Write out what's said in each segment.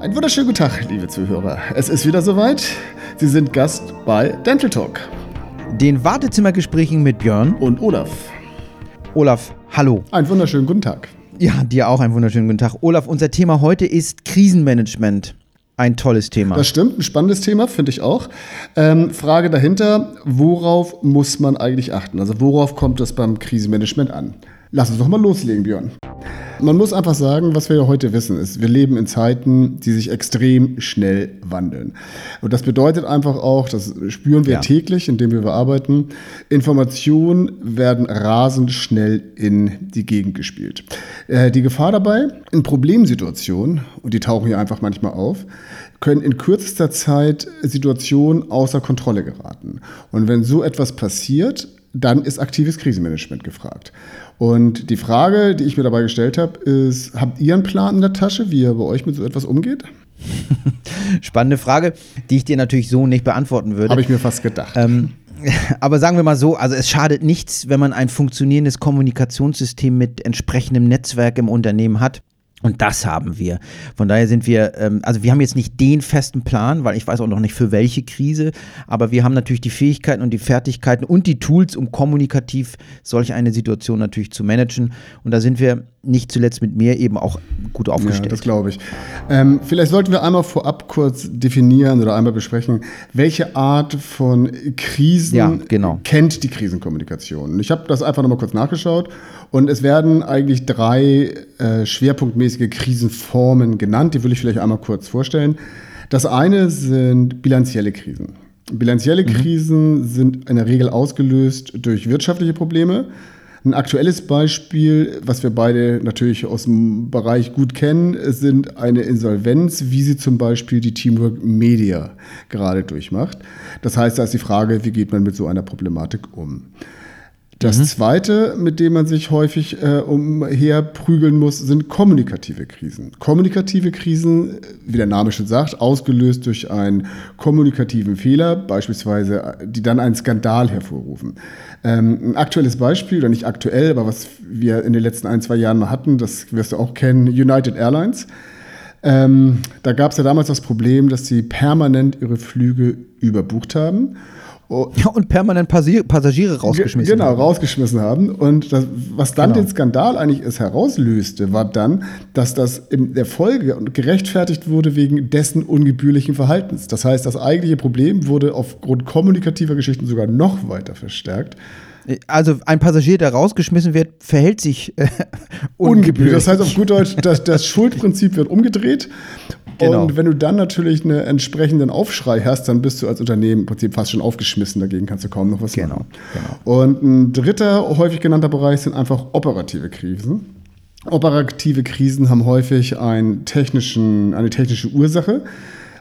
Einen wunderschönen guten Tag, liebe Zuhörer. Es ist wieder soweit. Sie sind Gast bei Dental Talk. Den Wartezimmergesprächen mit Björn und Olaf. Olaf, hallo. Einen wunderschönen guten Tag. Ja, dir auch einen wunderschönen guten Tag. Olaf, unser Thema heute ist Krisenmanagement. Ein tolles Thema. Das stimmt, ein spannendes Thema, finde ich auch. Ähm, Frage dahinter, worauf muss man eigentlich achten? Also worauf kommt es beim Krisenmanagement an? Lass uns doch mal loslegen, Björn. Man muss einfach sagen, was wir ja heute wissen, ist, wir leben in Zeiten, die sich extrem schnell wandeln. Und das bedeutet einfach auch, das spüren wir ja. täglich, indem wir arbeiten, Informationen werden rasend schnell in die Gegend gespielt. Äh, die Gefahr dabei, in Problemsituationen, und die tauchen hier einfach manchmal auf, können in kürzester Zeit Situationen außer Kontrolle geraten. Und wenn so etwas passiert, dann ist aktives Krisenmanagement gefragt. Und die Frage, die ich mir dabei gestellt habe, ist, habt ihr einen Plan in der Tasche, wie ihr bei euch mit so etwas umgeht? Spannende Frage, die ich dir natürlich so nicht beantworten würde. Habe ich mir fast gedacht. Ähm, aber sagen wir mal so, also es schadet nichts, wenn man ein funktionierendes Kommunikationssystem mit entsprechendem Netzwerk im Unternehmen hat. Und das haben wir. Von daher sind wir, ähm, also wir haben jetzt nicht den festen Plan, weil ich weiß auch noch nicht für welche Krise, aber wir haben natürlich die Fähigkeiten und die Fertigkeiten und die Tools, um kommunikativ solch eine Situation natürlich zu managen. Und da sind wir nicht zuletzt mit mir eben auch gut aufgestellt. Ja, das glaube ich. Ähm, vielleicht sollten wir einmal vorab kurz definieren oder einmal besprechen, welche Art von Krisen ja, genau. kennt die Krisenkommunikation. Ich habe das einfach nochmal kurz nachgeschaut und es werden eigentlich drei äh, schwerpunktmäßige Krisenformen genannt. Die will ich vielleicht einmal kurz vorstellen. Das eine sind bilanzielle Krisen. Bilanzielle mhm. Krisen sind in der Regel ausgelöst durch wirtschaftliche Probleme. Ein aktuelles Beispiel, was wir beide natürlich aus dem Bereich gut kennen, sind eine Insolvenz, wie sie zum Beispiel die Teamwork Media gerade durchmacht. Das heißt, da ist die Frage, wie geht man mit so einer Problematik um? Das mhm. Zweite, mit dem man sich häufig äh, umherprügeln muss, sind kommunikative Krisen. Kommunikative Krisen, wie der Name schon sagt, ausgelöst durch einen kommunikativen Fehler, beispielsweise, die dann einen Skandal hervorrufen. Ähm, ein aktuelles Beispiel, oder nicht aktuell, aber was wir in den letzten ein, zwei Jahren mal hatten, das wirst du auch kennen, United Airlines. Ähm, da gab es ja damals das Problem, dass sie permanent ihre Flüge überbucht haben Oh. Ja, und permanent Passagiere rausgeschmissen genau, haben. Genau, rausgeschmissen haben. Und das, was dann genau. den Skandal eigentlich es herauslöste, war dann, dass das in der Folge gerechtfertigt wurde wegen dessen ungebührlichen Verhaltens. Das heißt, das eigentliche Problem wurde aufgrund kommunikativer Geschichten sogar noch weiter verstärkt. Also ein Passagier, der rausgeschmissen wird, verhält sich äh, ungebührlich. Das heißt auf gut Deutsch, das, das Schuldprinzip wird umgedreht. Genau. Und wenn du dann natürlich einen entsprechenden Aufschrei hast, dann bist du als Unternehmen im Prinzip fast schon aufgeschmissen. Dagegen kannst du kaum noch was genau. machen. Genau. Und ein dritter häufig genannter Bereich sind einfach operative Krisen. Operative Krisen haben häufig einen technischen, eine technische Ursache.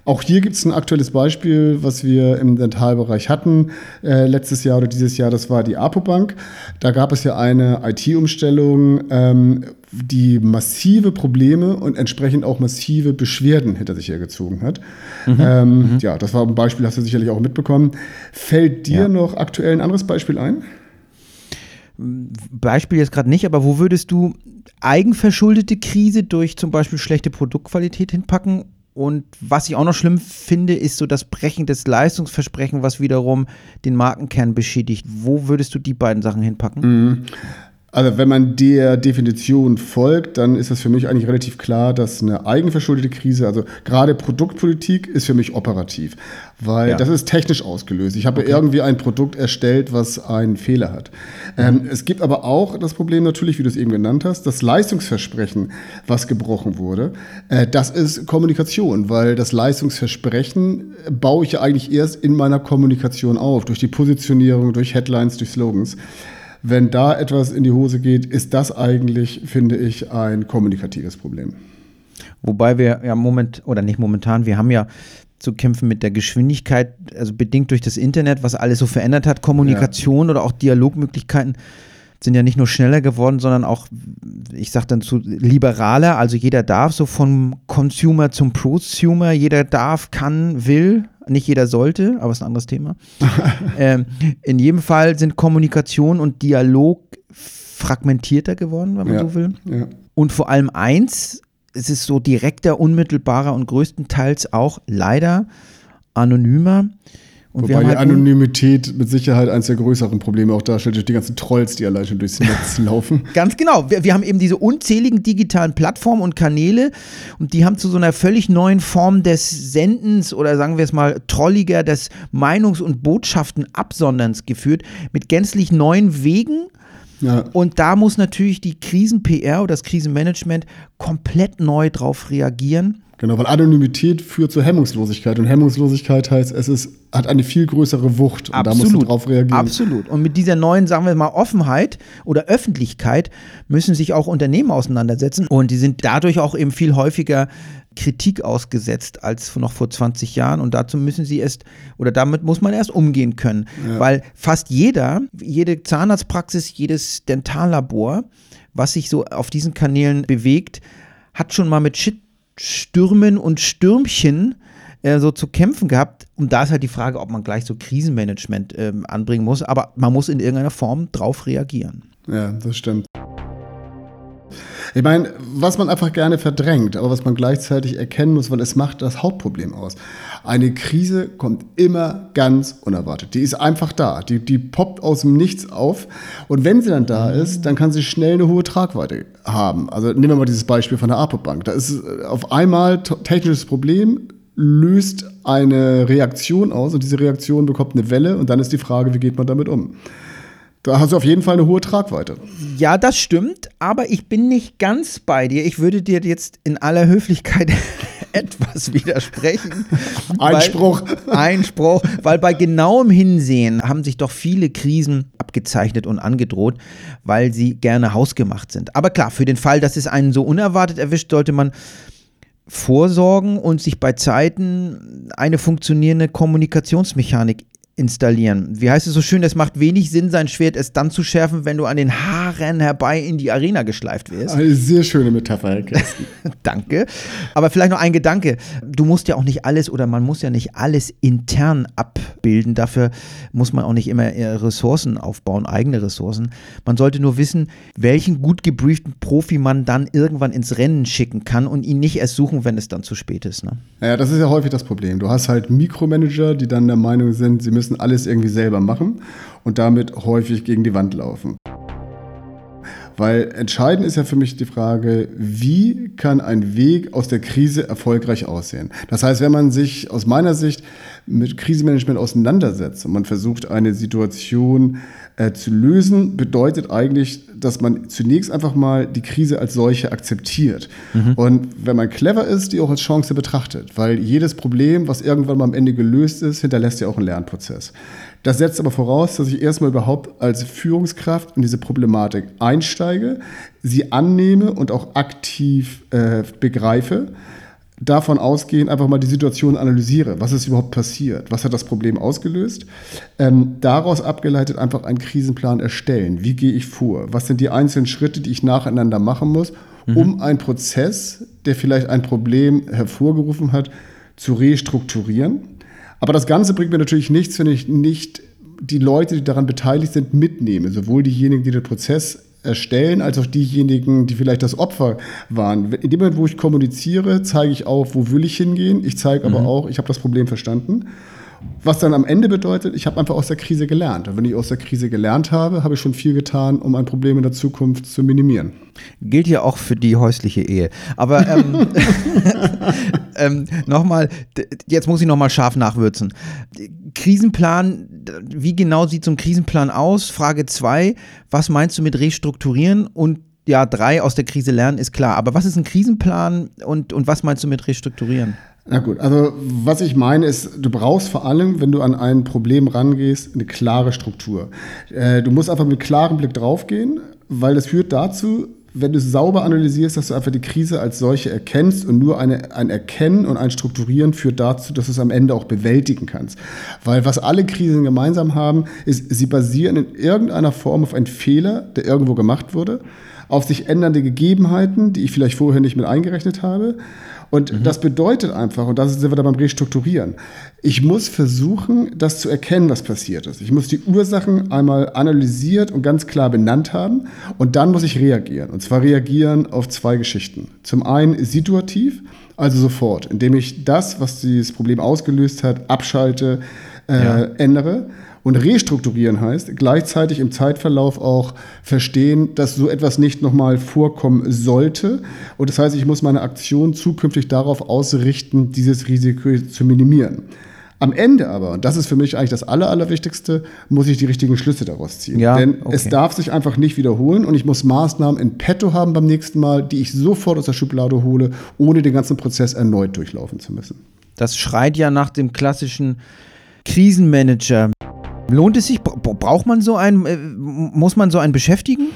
Auch hier gibt es ein aktuelles Beispiel, was wir im Dentalbereich hatten äh, letztes Jahr oder dieses Jahr. Das war die Apobank. Da gab es ja eine IT-Umstellung, ähm, die massive Probleme und entsprechend auch massive Beschwerden hinter sich hergezogen hat. Mhm. Ähm, mhm. Ja, das war ein Beispiel, hast du sicherlich auch mitbekommen. Fällt dir ja. noch aktuell ein anderes Beispiel ein? Beispiel jetzt gerade nicht, aber wo würdest du eigenverschuldete Krise durch zum Beispiel schlechte Produktqualität hinpacken und was ich auch noch schlimm finde, ist so das Brechen des Leistungsversprechens, was wiederum den Markenkern beschädigt. Wo würdest du die beiden Sachen hinpacken? Mhm. Also wenn man der Definition folgt, dann ist das für mich eigentlich relativ klar, dass eine eigenverschuldete Krise, also gerade Produktpolitik, ist für mich operativ, weil ja. das ist technisch ausgelöst. Ich habe okay. irgendwie ein Produkt erstellt, was einen Fehler hat. Mhm. Ähm, es gibt aber auch das Problem natürlich, wie du es eben genannt hast, das Leistungsversprechen, was gebrochen wurde. Äh, das ist Kommunikation, weil das Leistungsversprechen baue ich ja eigentlich erst in meiner Kommunikation auf, durch die Positionierung, durch Headlines, durch Slogans. Wenn da etwas in die Hose geht, ist das eigentlich, finde ich, ein kommunikatives Problem. Wobei wir ja moment, oder nicht momentan, wir haben ja zu kämpfen mit der Geschwindigkeit, also bedingt durch das Internet, was alles so verändert hat, Kommunikation ja. oder auch Dialogmöglichkeiten sind ja nicht nur schneller geworden, sondern auch, ich sage dann zu liberaler, also jeder darf so vom Consumer zum Prosumer, jeder darf, kann, will, nicht jeder sollte, aber ist ein anderes Thema. ähm, in jedem Fall sind Kommunikation und Dialog fragmentierter geworden, wenn man ja, so will. Ja. Und vor allem eins, es ist so direkter, unmittelbarer und größtenteils auch leider anonymer. Und Wobei die halt Anonymität mit Sicherheit eines der größeren Probleme auch darstellt, durch die ganzen Trolls, die allein schon durchs Netz laufen. Ganz genau. Wir, wir, haben eben diese unzähligen digitalen Plattformen und Kanäle und die haben zu so einer völlig neuen Form des Sendens oder sagen wir es mal trolliger des Meinungs- und Botschaftenabsonderns geführt, mit gänzlich neuen Wegen. Ja. Und da muss natürlich die Krisen-PR oder das Krisenmanagement komplett neu drauf reagieren. Genau, weil Anonymität führt zur Hemmungslosigkeit und Hemmungslosigkeit heißt, es ist, hat eine viel größere Wucht und Absolut. da musst du drauf reagieren. Absolut. Und mit dieser neuen, sagen wir mal, Offenheit oder Öffentlichkeit müssen sich auch Unternehmen auseinandersetzen und die sind dadurch auch eben viel häufiger Kritik ausgesetzt als noch vor 20 Jahren und dazu müssen sie erst oder damit muss man erst umgehen können, ja. weil fast jeder, jede Zahnarztpraxis, jedes Dentallabor, was sich so auf diesen Kanälen bewegt, hat schon mal mit Shit Stürmen und Stürmchen äh, so zu kämpfen gehabt. Und da ist halt die Frage, ob man gleich so Krisenmanagement äh, anbringen muss. Aber man muss in irgendeiner Form drauf reagieren. Ja, das stimmt. Ich meine, was man einfach gerne verdrängt, aber was man gleichzeitig erkennen muss, weil es macht das Hauptproblem aus. Eine Krise kommt immer ganz unerwartet. Die ist einfach da. Die, die poppt aus dem Nichts auf. Und wenn sie dann da ist, dann kann sie schnell eine hohe Tragweite haben. Also nehmen wir mal dieses Beispiel von der APO-Bank. Da ist äh, auf einmal technisches Problem, löst eine Reaktion aus und diese Reaktion bekommt eine Welle und dann ist die Frage, wie geht man damit um? Da hast du auf jeden Fall eine hohe Tragweite. Ja, das stimmt, aber ich bin nicht ganz bei dir. Ich würde dir jetzt in aller Höflichkeit etwas widersprechen. Einspruch. Einspruch, weil bei genauem Hinsehen haben sich doch viele Krisen abgezeichnet und angedroht, weil sie gerne hausgemacht sind. Aber klar, für den Fall, dass es einen so unerwartet erwischt, sollte man vorsorgen und sich bei Zeiten eine funktionierende Kommunikationsmechanik installieren. Wie heißt es so schön, es macht wenig Sinn, sein Schwert erst dann zu schärfen, wenn du an den Haaren herbei in die Arena geschleift wirst. Eine sehr schöne Metapher, Herr. Danke. Aber vielleicht noch ein Gedanke. Du musst ja auch nicht alles oder man muss ja nicht alles intern abbilden. Dafür muss man auch nicht immer Ressourcen aufbauen, eigene Ressourcen. Man sollte nur wissen, welchen gut gebrieften Profi man dann irgendwann ins Rennen schicken kann und ihn nicht erst suchen, wenn es dann zu spät ist. Ne? Ja, das ist ja häufig das Problem. Du hast halt Mikromanager, die dann der Meinung sind, sie müssen müssen alles irgendwie selber machen und damit häufig gegen die Wand laufen. Weil entscheidend ist ja für mich die Frage, wie kann ein Weg aus der Krise erfolgreich aussehen? Das heißt, wenn man sich aus meiner Sicht mit Krisenmanagement auseinandersetzt und man versucht, eine Situation äh, zu lösen, bedeutet eigentlich, dass man zunächst einfach mal die Krise als solche akzeptiert. Mhm. Und wenn man clever ist, die auch als Chance betrachtet, weil jedes Problem, was irgendwann mal am Ende gelöst ist, hinterlässt ja auch einen Lernprozess. Das setzt aber voraus, dass ich erstmal überhaupt als Führungskraft in diese Problematik einsteige, sie annehme und auch aktiv äh, begreife davon ausgehen, einfach mal die Situation analysiere. Was ist überhaupt passiert? Was hat das Problem ausgelöst? Ähm, daraus abgeleitet einfach einen Krisenplan erstellen. Wie gehe ich vor? Was sind die einzelnen Schritte, die ich nacheinander machen muss, mhm. um einen Prozess, der vielleicht ein Problem hervorgerufen hat, zu restrukturieren? Aber das Ganze bringt mir natürlich nichts, wenn ich nicht die Leute, die daran beteiligt sind, mitnehme. Sowohl diejenigen, die den Prozess erstellen, als auch diejenigen, die vielleicht das Opfer waren. In dem Moment, wo ich kommuniziere, zeige ich auf, wo will ich hingehen. Ich zeige mhm. aber auch, ich habe das Problem verstanden. Was dann am Ende bedeutet, ich habe einfach aus der Krise gelernt. Und wenn ich aus der Krise gelernt habe, habe ich schon viel getan, um ein Problem in der Zukunft zu minimieren. Gilt ja auch für die häusliche Ehe. Aber ähm, ähm, nochmal, jetzt muss ich nochmal scharf nachwürzen. Krisenplan, wie genau sieht so ein Krisenplan aus? Frage 2, was meinst du mit restrukturieren? Und ja, drei aus der Krise lernen ist klar. Aber was ist ein Krisenplan und, und was meinst du mit restrukturieren? Na gut, also was ich meine ist, du brauchst vor allem, wenn du an ein Problem rangehst, eine klare Struktur. Äh, du musst einfach mit klarem Blick draufgehen, weil das führt dazu, wenn du es sauber analysierst, dass du einfach die Krise als solche erkennst und nur eine, ein Erkennen und ein Strukturieren führt dazu, dass du es am Ende auch bewältigen kannst. Weil was alle Krisen gemeinsam haben, ist, sie basieren in irgendeiner Form auf einen Fehler, der irgendwo gemacht wurde auf sich ändernde Gegebenheiten, die ich vielleicht vorher nicht mit eingerechnet habe. Und mhm. das bedeutet einfach, und da sind wir dann beim Restrukturieren, ich muss versuchen, das zu erkennen, was passiert ist. Ich muss die Ursachen einmal analysiert und ganz klar benannt haben und dann muss ich reagieren. Und zwar reagieren auf zwei Geschichten. Zum einen situativ, also sofort, indem ich das, was dieses Problem ausgelöst hat, abschalte, äh, ja. ändere. Und restrukturieren heißt gleichzeitig im Zeitverlauf auch verstehen, dass so etwas nicht nochmal vorkommen sollte. Und das heißt, ich muss meine Aktion zukünftig darauf ausrichten, dieses Risiko zu minimieren. Am Ende aber, und das ist für mich eigentlich das Aller, Allerwichtigste, muss ich die richtigen Schlüsse daraus ziehen. Ja, Denn okay. es darf sich einfach nicht wiederholen und ich muss Maßnahmen in petto haben beim nächsten Mal, die ich sofort aus der Schublade hole, ohne den ganzen Prozess erneut durchlaufen zu müssen. Das schreit ja nach dem klassischen Krisenmanager. Lohnt es sich? Braucht man so einen, äh, muss man so einen beschäftigen?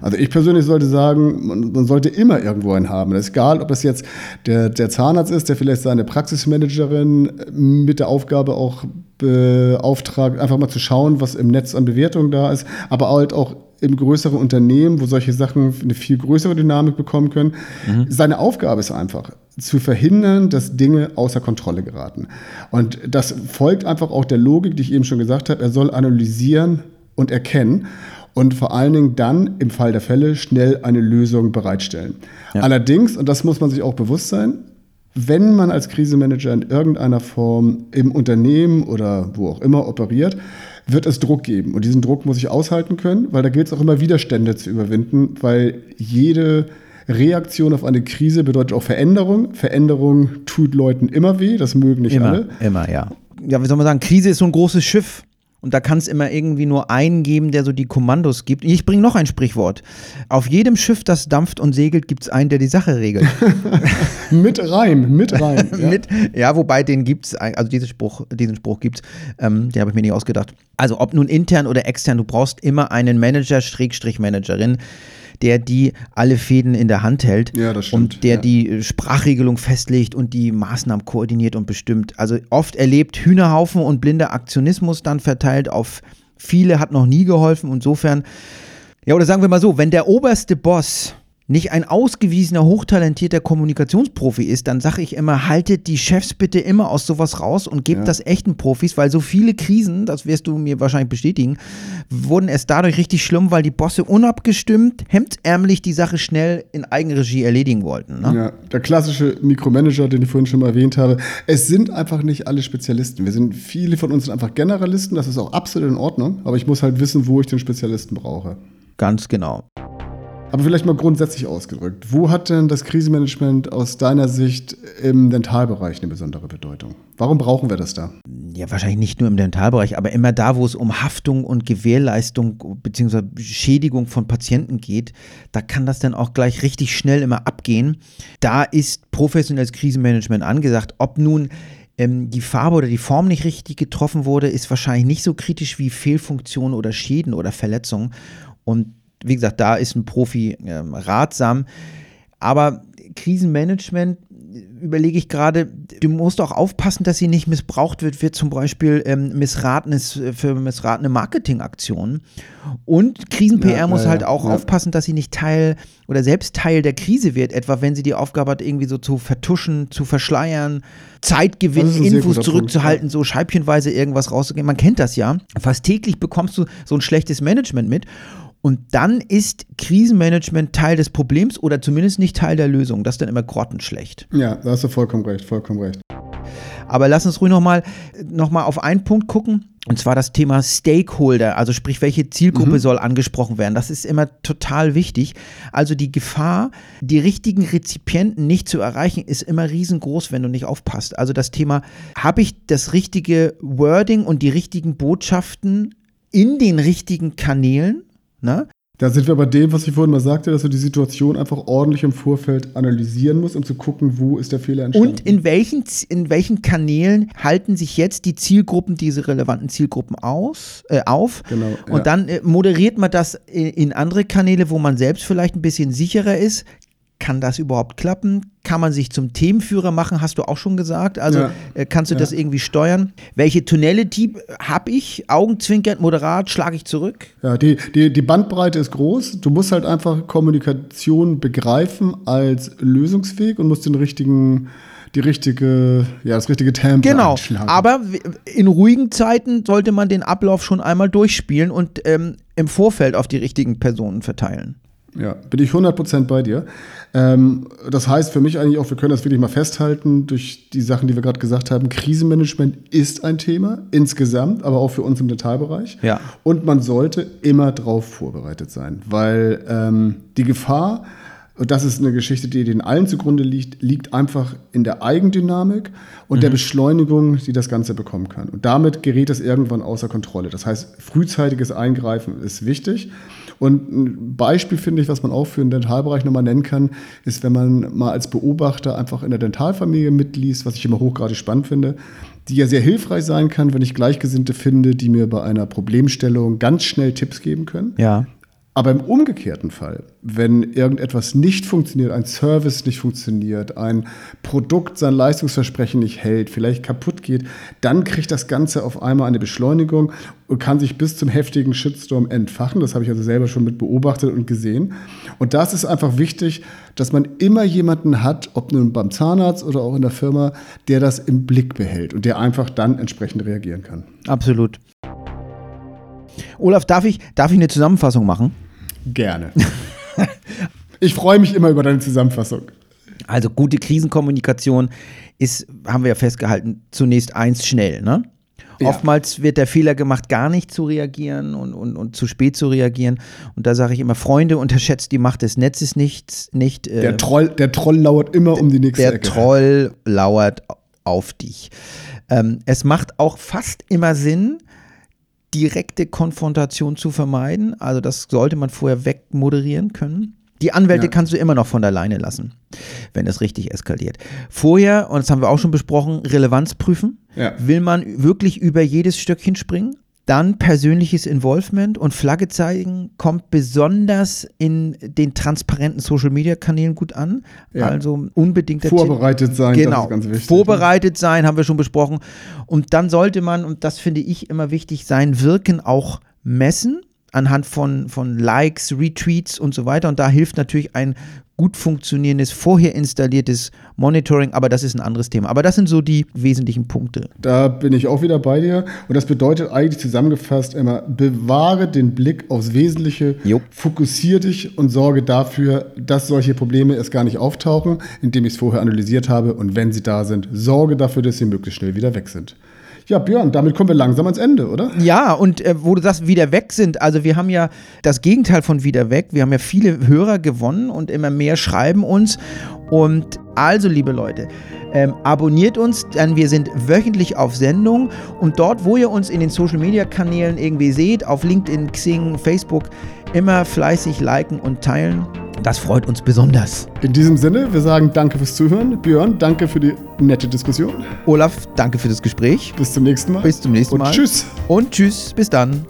Also ich persönlich sollte sagen, man, sollte immer irgendwo einen haben. Das ist egal, ob das jetzt der, der Zahnarzt ist, der vielleicht seine Praxismanagerin mit der Aufgabe auch beauftragt, einfach mal zu schauen, was im Netz an Bewertungen da ist, aber halt auch im größeren Unternehmen, wo solche Sachen eine viel größere Dynamik bekommen können. Mhm. Seine Aufgabe ist einfach, zu verhindern, dass Dinge außer Kontrolle geraten. Und das folgt einfach auch der Logik, die ich eben schon gesagt habe. Er soll analysieren und erkennen und vor allen Dingen dann im Fall der Fälle schnell eine Lösung bereitstellen. Ja. Allerdings, und das muss man sich auch bewusst sein, wenn man als Krisenmanager in irgendeiner Form im Unternehmen oder wo auch immer operiert, wird es Druck geben. Und diesen Druck muss ich aushalten können, weil da gilt es auch immer Widerstände zu überwinden, weil jede Reaktion auf eine Krise bedeutet auch Veränderung. Veränderung tut Leuten immer weh, das mögen nicht immer, alle. Immer, ja. Ja, wie soll man sagen, Krise ist so ein großes Schiff. Und da kann es immer irgendwie nur einen geben, der so die Kommandos gibt. Ich bringe noch ein Sprichwort. Auf jedem Schiff, das dampft und segelt, gibt es einen, der die Sache regelt. mit Reim, mit Reim. Ja, mit, ja wobei den gibt es, also diesen Spruch, diesen Spruch gibt es, ähm, den habe ich mir nicht ausgedacht. Also ob nun intern oder extern, du brauchst immer einen Manager, Schrägstrich Managerin, der die alle Fäden in der Hand hält ja, und der ja. die Sprachregelung festlegt und die Maßnahmen koordiniert und bestimmt. Also oft erlebt Hühnerhaufen und blinder Aktionismus dann verteilt auf viele hat noch nie geholfen. Insofern, ja, oder sagen wir mal so, wenn der oberste Boss nicht ein ausgewiesener, hochtalentierter Kommunikationsprofi ist, dann sage ich immer, haltet die Chefs bitte immer aus sowas raus und gebt ja. das echten Profis, weil so viele Krisen, das wirst du mir wahrscheinlich bestätigen, wurden erst dadurch richtig schlimm, weil die Bosse unabgestimmt, hemdsärmlich die Sache schnell in Eigenregie erledigen wollten. Ne? Ja, der klassische Mikromanager, den ich vorhin schon mal erwähnt habe. Es sind einfach nicht alle Spezialisten. Wir sind, viele von uns sind einfach Generalisten, das ist auch absolut in Ordnung, aber ich muss halt wissen, wo ich den Spezialisten brauche. Ganz genau. Aber vielleicht mal grundsätzlich ausgedrückt. Wo hat denn das Krisenmanagement aus deiner Sicht im Dentalbereich eine besondere Bedeutung? Warum brauchen wir das da? Ja, wahrscheinlich nicht nur im Dentalbereich, aber immer da, wo es um Haftung und Gewährleistung bzw. Schädigung von Patienten geht, da kann das dann auch gleich richtig schnell immer abgehen. Da ist professionelles Krisenmanagement angesagt. Ob nun ähm, die Farbe oder die Form nicht richtig getroffen wurde, ist wahrscheinlich nicht so kritisch wie Fehlfunktionen oder Schäden oder Verletzungen. Und wie gesagt, da ist ein Profi äh, ratsam. Aber Krisenmanagement überlege ich gerade, du musst auch aufpassen, dass sie nicht missbraucht wird, wird zum Beispiel ähm, missratenes, äh, für missratene Marketingaktionen. Und Krisen-PR ja, muss ja, halt auch ja. aufpassen, dass sie nicht Teil oder selbst Teil der Krise wird, etwa wenn sie die Aufgabe hat, irgendwie so zu vertuschen, zu verschleiern, Zeit gewinnen, Infos zurückzuhalten, Punkt, so scheibchenweise irgendwas rauszugehen. Man kennt das ja. Fast täglich bekommst du so ein schlechtes Management mit. Und dann ist Krisenmanagement Teil des Problems oder zumindest nicht Teil der Lösung. Das ist dann immer grottenschlecht. Ja, da hast du vollkommen recht, vollkommen recht. Aber lass uns ruhig nochmal noch mal auf einen Punkt gucken. Und zwar das Thema Stakeholder, also sprich, welche Zielgruppe mhm. soll angesprochen werden. Das ist immer total wichtig. Also die Gefahr, die richtigen Rezipienten nicht zu erreichen, ist immer riesengroß, wenn du nicht aufpasst. Also das Thema, habe ich das richtige Wording und die richtigen Botschaften in den richtigen Kanälen? Ne? Da sind wir bei dem, was ich vorhin mal sagte, dass du die Situation einfach ordentlich im Vorfeld analysieren musst, um zu gucken, wo ist der Fehler entstanden. Und in welchen, in welchen Kanälen halten sich jetzt die Zielgruppen, diese relevanten Zielgruppen aus, äh, auf? Genau. Und ja. dann äh, moderiert man das in, in andere Kanäle, wo man selbst vielleicht ein bisschen sicherer ist, kann das überhaupt klappen? Kann man sich zum Themenführer machen, hast du auch schon gesagt. Also Ja. äh, kannst du Ja. das irgendwie steuern? Welche Tonality habe ich? Augenzwinkernd, moderat, schlage ich zurück? Ja, die, die, die Bandbreite ist groß. Du musst halt einfach Kommunikation begreifen als lösungsfähig und musst den richtigen, die richtige, ja, das richtige Tempo Genau. einschlagen. Aber in ruhigen Zeiten sollte man den Ablauf schon einmal durchspielen und ähm, im Vorfeld auf die richtigen Personen verteilen. Ja, bin ich 100% bei dir. Ähm, das heißt für mich eigentlich auch, wir können das wirklich mal festhalten, durch die Sachen, die wir gerade gesagt haben, Krisenmanagement ist ein Thema insgesamt, aber auch für uns im Detailbereich. Ja. Und man sollte immer darauf vorbereitet sein, weil ähm, die Gefahr, und das ist eine Geschichte, die den allen zugrunde liegt, liegt einfach in der Eigendynamik und der Beschleunigung, die das Ganze bekommen kann. Und damit gerät es irgendwann außer Kontrolle. Das heißt, frühzeitiges Eingreifen ist wichtig. Und ein Beispiel, finde ich, was man auch für den Dentalbereich nochmal nennen kann, ist, wenn man mal als Beobachter einfach in der Dentalfamilie mitliest, was ich immer hochgradig spannend finde, die ja sehr hilfreich sein kann, wenn ich Gleichgesinnte finde, die mir bei einer Problemstellung ganz schnell Tipps geben können. Ja. Aber im umgekehrten Fall, wenn irgendetwas nicht funktioniert, ein Service nicht funktioniert, ein Produkt sein Leistungsversprechen nicht hält, vielleicht kaputt geht, dann kriegt das Ganze auf einmal eine Beschleunigung und kann sich bis zum heftigen Shitstorm entfachen. Das habe ich also selber schon mit beobachtet und gesehen. Und das ist einfach wichtig, dass man immer jemanden hat, ob nun beim Zahnarzt oder auch in der Firma, der das im Blick behält und der einfach dann entsprechend reagieren kann. Absolut. Olaf, darf ich, darf ich eine Zusammenfassung machen? Gerne. Ich freue mich immer über deine Zusammenfassung. Also gute Krisenkommunikation ist, haben wir ja festgehalten, zunächst eins schnell. Ne? Ja. Oftmals wird der Fehler gemacht, gar nicht zu reagieren und, und, und zu spät zu reagieren. Und da sage ich immer, Freunde, unterschätzt die Macht des Netzes nicht. nicht äh, Der Troll, der Troll lauert immer um die nächste der Ecke. Troll lauert auf dich. Ähm, es macht auch fast immer Sinn, direkte Konfrontation zu vermeiden. Also das sollte man vorher wegmoderieren können. Die Anwälte Ja. kannst du immer noch von der Leine lassen, wenn es richtig eskaliert. Vorher, und das haben wir auch schon besprochen, Relevanz prüfen. Ja. Will man wirklich über jedes Stöckchen springen? Dann persönliches Involvement und Flagge zeigen kommt besonders in den transparenten Social-Media-Kanälen gut an. Ja. Also unbedingt der Tipp. Vorbereitet sein, Genau. ist ganz wichtig. Vorbereitet sein, haben wir schon besprochen. Und dann sollte man, und das finde ich immer wichtig, sein Wirken auch messen anhand von, von Likes, Retweets und so weiter. Und da hilft natürlich ein gut funktionierendes, vorher installiertes Monitoring, aber das ist ein anderes Thema. Aber das sind so die wesentlichen Punkte. Da bin ich auch wieder bei dir. Und das bedeutet eigentlich zusammengefasst immer, bewahre den Blick aufs Wesentliche, Jo. fokussier dich und sorge dafür, dass solche Probleme erst gar nicht auftauchen, indem ich es vorher analysiert habe. Und wenn sie da sind, sorge dafür, dass sie möglichst schnell wieder weg sind. Ja, Björn, damit kommen wir langsam ans Ende, oder? Ja, und äh, wo du das wieder weg sind, also wir haben ja das Gegenteil von wieder weg. Wir haben ja viele Hörer gewonnen und immer mehr schreiben uns. Und also, liebe Leute, ähm, abonniert uns, denn wir sind wöchentlich auf Sendung. Und dort, wo ihr uns in den Social Media Kanälen irgendwie seht, auf LinkedIn, Xing, Facebook, immer fleißig liken und teilen. Das freut uns besonders. In diesem Sinne, wir sagen danke fürs Zuhören. Björn, danke für die nette Diskussion. Olaf, danke für das Gespräch. Bis zum nächsten Mal. Bis zum nächsten und Mal. Tschüss. Und tschüss, bis dann.